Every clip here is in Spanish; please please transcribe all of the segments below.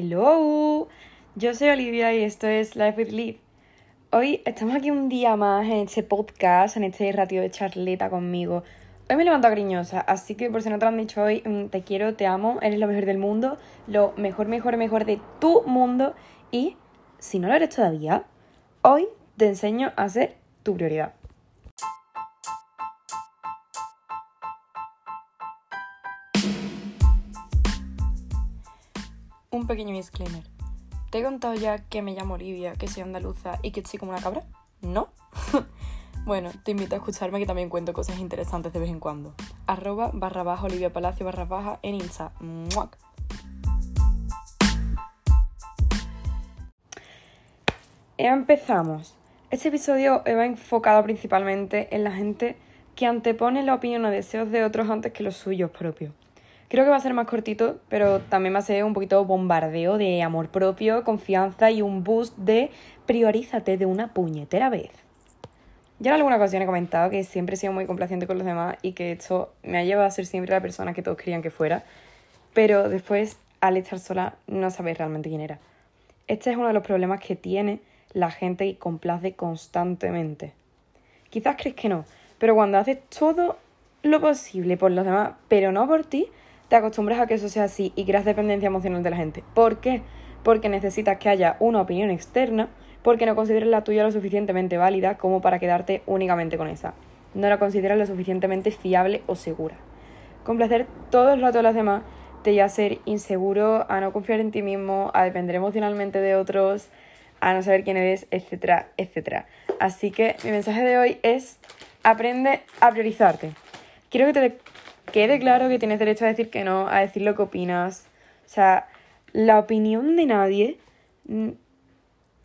Hello, yo soy Olivia y esto es Life with Liv. Hoy estamos aquí un día más en este podcast, en este ratio de charleta conmigo. Hoy me levanto cariñosa, así que por si no te lo han dicho hoy, mm, te quiero, te amo, eres lo mejor del mundo, lo mejor, mejor, mejor de tu mundo. Y si no lo eres todavía, hoy te enseño a ser tu prioridad. Pequeño disclaimer. ¿Te he contado ya que me llamo Olivia, que soy andaluza y que estoy como una cabra? ¿No? bueno, te invito a escucharme que también cuento cosas interesantes de vez en cuando. Arroba barra baja Olivia Palacio barra baja en Insta. ¡Muac! Empezamos. Este episodio va enfocado principalmente en la gente que antepone la opinión o deseos de otros antes que los suyos propios. Creo que va a ser más cortito, pero también va a ser un poquito bombardeo de amor propio, confianza y un boost de priorízate de una puñetera vez. Ya en alguna ocasión he comentado que siempre he sido muy complaciente con los demás y que esto me ha llevado a ser siempre la persona que todos querían que fuera, pero después, al estar sola, no sabéis realmente quién era. Este es uno de los problemas que tiene la gente que complace constantemente. Quizás crees que no, pero cuando haces todo lo posible por los demás, pero no por ti, te acostumbras a que eso sea así y creas dependencia emocional de la gente. ¿Por qué? Porque necesitas que haya una opinión externa, porque no consideras la tuya lo suficientemente válida como para quedarte únicamente con esa. No la consideras lo suficientemente fiable o segura. Complacer todo el rato a los demás te lleva a ser inseguro, a no confiar en ti mismo, a depender emocionalmente de otros, a no saber quién eres, etcétera, etcétera. Así que mi mensaje de hoy es aprende a priorizarte. Quiero que te quede claro que tienes derecho a decir que no, a decir lo que opinas. O sea, la opinión de nadie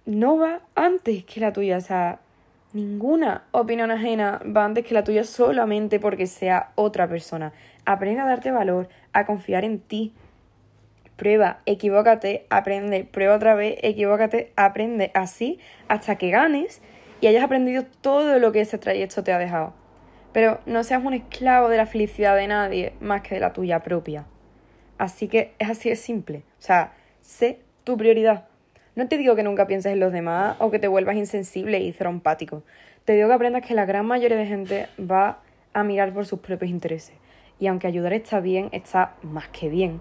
no va antes que la tuya. O sea, ninguna opinión ajena va antes que la tuya solamente porque sea otra persona. Aprende a darte valor, a confiar en ti. Prueba, equivócate, aprende, prueba otra vez, equivócate, aprende así hasta que ganes y hayas aprendido todo lo que ese trayecto te ha dejado. Pero no seas un esclavo de la felicidad de nadie más que de la tuya propia. Así que es así de simple. O sea, sé tu prioridad. No te digo que nunca pienses en los demás o que te vuelvas insensible y trompático. Te digo que aprendas que la gran mayoría de gente va a mirar por sus propios intereses. Y aunque ayudar está bien, está más que bien.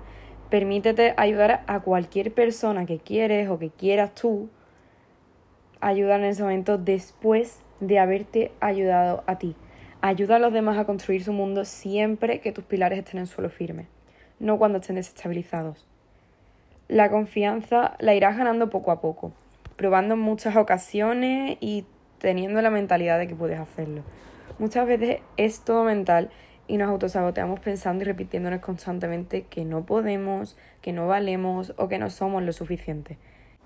Permítete ayudar a cualquier persona que quieres o que quieras tú. Ayudar en ese momento después de haberte ayudado a ti. Ayuda a los demás a construir su mundo siempre que tus pilares estén en suelo firme, no cuando estén desestabilizados. La confianza la irás ganando poco a poco, probando en muchas ocasiones y teniendo la mentalidad de que puedes hacerlo. Muchas veces es todo mental y nos autosaboteamos pensando y repitiéndonos constantemente que no podemos, que no valemos o que no somos lo suficiente.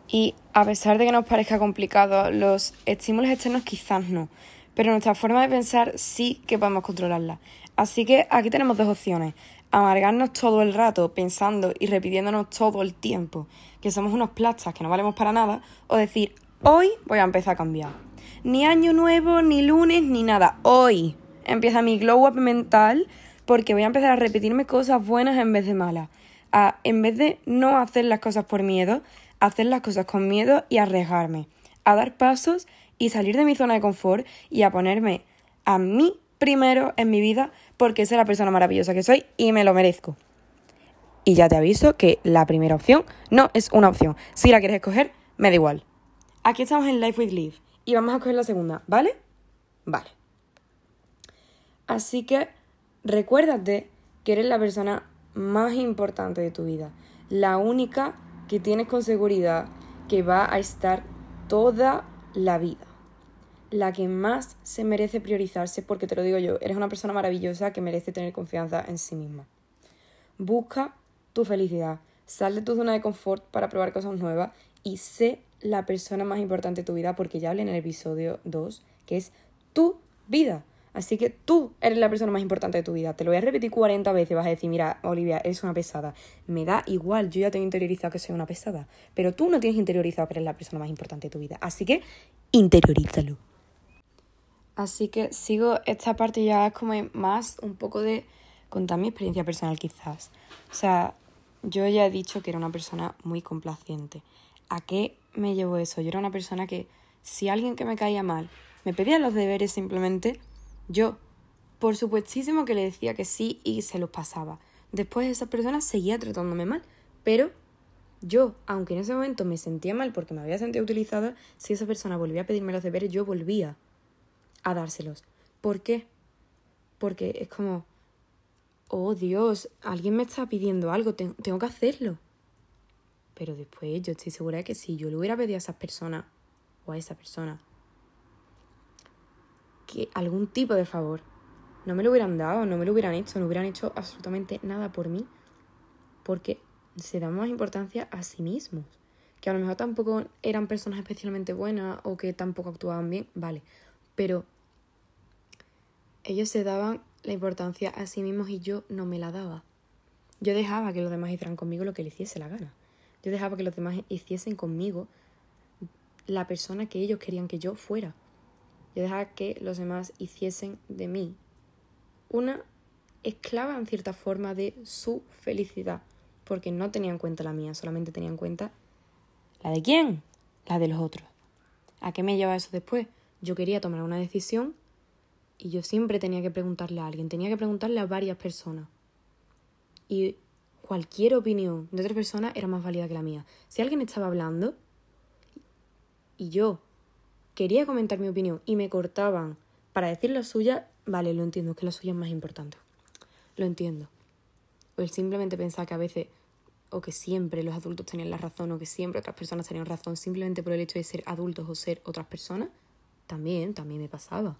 Y a pesar de que nos parezca complicado, los estímulos externos quizás no, pero nuestra forma de pensar sí que podemos controlarla. Así que aquí tenemos dos opciones. Amargarnos todo el rato pensando y repitiéndonos todo el tiempo que somos unos plastas que no valemos para nada, o decir, hoy voy a empezar a cambiar. Ni año nuevo, ni lunes, ni nada. Hoy empieza mi glow up mental porque voy a empezar a repetirme cosas buenas en vez de malas. A, en vez de no hacer las cosas por miedo, hacer las cosas con miedo y arriesgarme. A dar pasos y salir de mi zona de confort y a ponerme a mí primero en mi vida porque soy la persona maravillosa que soy y me lo merezco. Y ya te aviso que la primera opción no es una opción. Si la quieres escoger, me da igual. Aquí estamos en Life with Live y vamos a coger la segunda, ¿vale? Vale. Así que recuérdate que eres la persona más importante de tu vida, la única que tienes con seguridad que va a estar toda la vida. La que más se merece priorizarse, porque te lo digo yo, eres una persona maravillosa que merece tener confianza en sí misma. Busca tu felicidad, sal de tu zona de confort para probar cosas nuevas y sé la persona más importante de tu vida, porque ya hablé en el episodio 2, que es tu vida. Así que tú eres la persona más importante de tu vida. Te lo voy a repetir 40 veces. Vas a decir, mira, Olivia, eres una pesada. Me da igual, yo ya tengo interiorizado que soy una pesada. Pero tú no tienes interiorizado que eres la persona más importante de tu vida. Así que interiorízalo. Así que sigo esta parte ya es como más un poco de contar mi experiencia personal quizás. O sea, yo ya he dicho que era una persona muy complaciente. ¿A qué me llevó eso? Yo era una persona que si alguien que me caía mal me pedía los deberes simplemente, yo por supuestísimo que le decía que sí y se los pasaba. Después esa persona seguía tratándome mal, pero yo, aunque en ese momento me sentía mal porque me había sentido utilizada, si esa persona volvía a pedirme los deberes, yo volvía a dárselos. ¿Por qué? Porque es como, oh Dios, alguien me está pidiendo algo, tengo que hacerlo. Pero después yo estoy segura de que si yo le hubiera pedido a esa persona o a esa persona que algún tipo de favor, no me lo hubieran dado, no me lo hubieran hecho, no hubieran hecho absolutamente nada por mí, porque se dan más importancia a sí mismos. Que a lo mejor tampoco eran personas especialmente buenas o que tampoco actuaban bien, vale, pero ellos se daban la importancia a sí mismos y yo no me la daba. Yo dejaba que los demás hicieran conmigo lo que les hiciese la gana. Yo dejaba que los demás hiciesen conmigo la persona que ellos querían que yo fuera. Yo dejaba que los demás hiciesen de mí una esclava en cierta forma de su felicidad, porque no tenía en cuenta la mía, solamente tenía en cuenta la de quién, la de los otros. ¿A qué me lleva eso después? Yo quería tomar una decisión y yo siempre tenía que preguntarle a alguien, tenía que preguntarle a varias personas. Y cualquier opinión de otra persona era más válida que la mía. Si alguien estaba hablando y yo quería comentar mi opinión y me cortaban para decir la suya, vale, lo entiendo, que la suya es más importante. Lo entiendo. O el simplemente pensar que a veces, o que siempre los adultos tenían la razón, o que siempre otras personas tenían razón, simplemente por el hecho de ser adultos o ser otras personas, también, también me pasaba.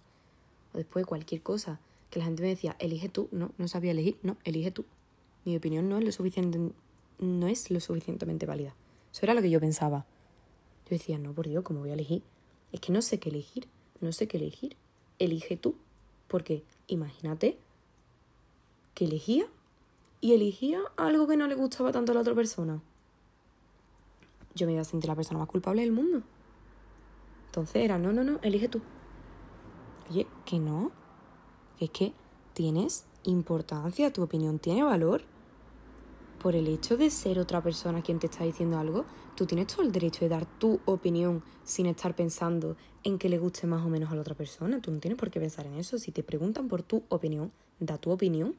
O después cualquier cosa, que la gente me decía, elige tú, no, no sabía elegir, no, elige tú. Mi opinión no es lo suficiente, no es lo suficientemente válida. Eso era lo que yo pensaba. Yo decía, no, por Dios, ¿cómo voy a elegir? Es que no sé qué elegir, no sé qué elegir. Elige tú. Porque imagínate que elegía y elegía algo que no le gustaba tanto a la otra persona. Yo me iba a sentir la persona más culpable del mundo. Entonces era, no, no, no, elige tú. Oye, que no. Es que tienes importancia, tu opinión tiene valor. Por el hecho de ser otra persona quien te está diciendo algo, tú tienes todo el derecho de dar tu opinión sin estar pensando en que le guste más o menos a la otra persona. Tú no tienes por qué pensar en eso. Si te preguntan por tu opinión, da tu opinión.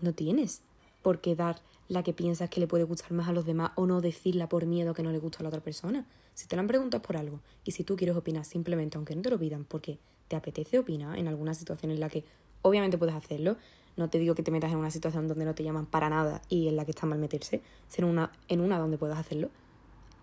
No tienes por qué dar la que piensas que le puede gustar más a los demás o no decirla por miedo que no le gusta a la otra persona. Si te la han preguntado por algo y si tú quieres opinar simplemente, aunque no te lo pidan, porque te apetece opinar en alguna situación en la que obviamente puedes hacerlo, no te digo que te metas en una situación donde no te llaman para nada y en la que está mal meterse, ser una, en una donde puedas hacerlo.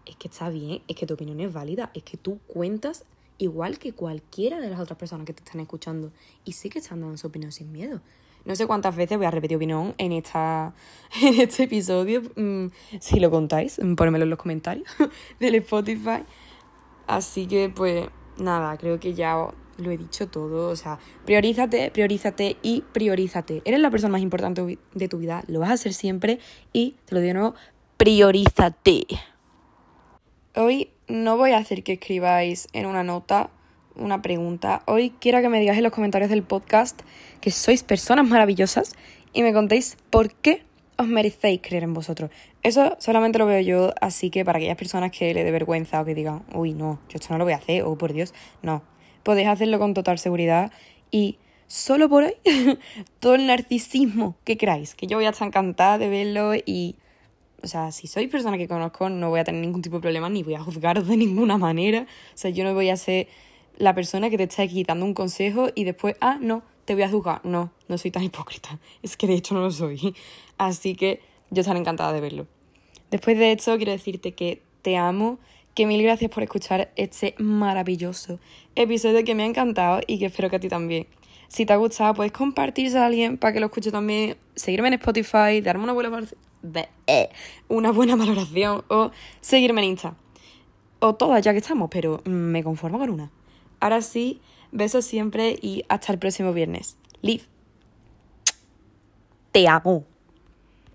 Es que está bien, es que tu opinión es válida, es que tú cuentas igual que cualquiera de las otras personas que te están escuchando y sí que están dando su opinión sin miedo. No sé cuántas veces voy a repetir opinión en, esta, en este episodio. Mm, si lo contáis, ponérmelo en los comentarios del Spotify. Así que, pues, nada, creo que ya lo he dicho todo. O sea, priorízate, priorízate y priorízate. Eres la persona más importante de tu vida, lo vas a hacer siempre y te lo digo de nuevo, priorízate. Hoy no voy a hacer que escribáis en una nota una pregunta. Hoy quiero que me digáis en los comentarios del podcast que sois personas maravillosas y me contéis por qué os merecéis creer en vosotros. Eso solamente lo veo yo, así que para aquellas personas que le dé vergüenza o que digan, uy, no, yo esto no lo voy a hacer, o oh, por Dios, no podéis hacerlo con total seguridad y solo por hoy todo el narcisismo que queráis, que yo voy a estar encantada de verlo y, o sea, si sois persona que conozco no voy a tener ningún tipo de problema ni voy a juzgaros de ninguna manera, o sea, yo no voy a ser la persona que te está aquí dando un consejo y después, ah, no, te voy a juzgar, no, no soy tan hipócrita, es que de hecho no lo soy, así que yo estaré encantada de verlo. Después de esto quiero decirte que te amo que mil gracias por escuchar este maravilloso episodio que me ha encantado y que espero que a ti también. Si te ha gustado, puedes compartirse a alguien para que lo escuche también, seguirme en Spotify, darme una buena, eh, una buena valoración o seguirme en Insta. O todas ya que estamos, pero me conformo con una. Ahora sí, besos siempre y hasta el próximo viernes. Live. Te amo.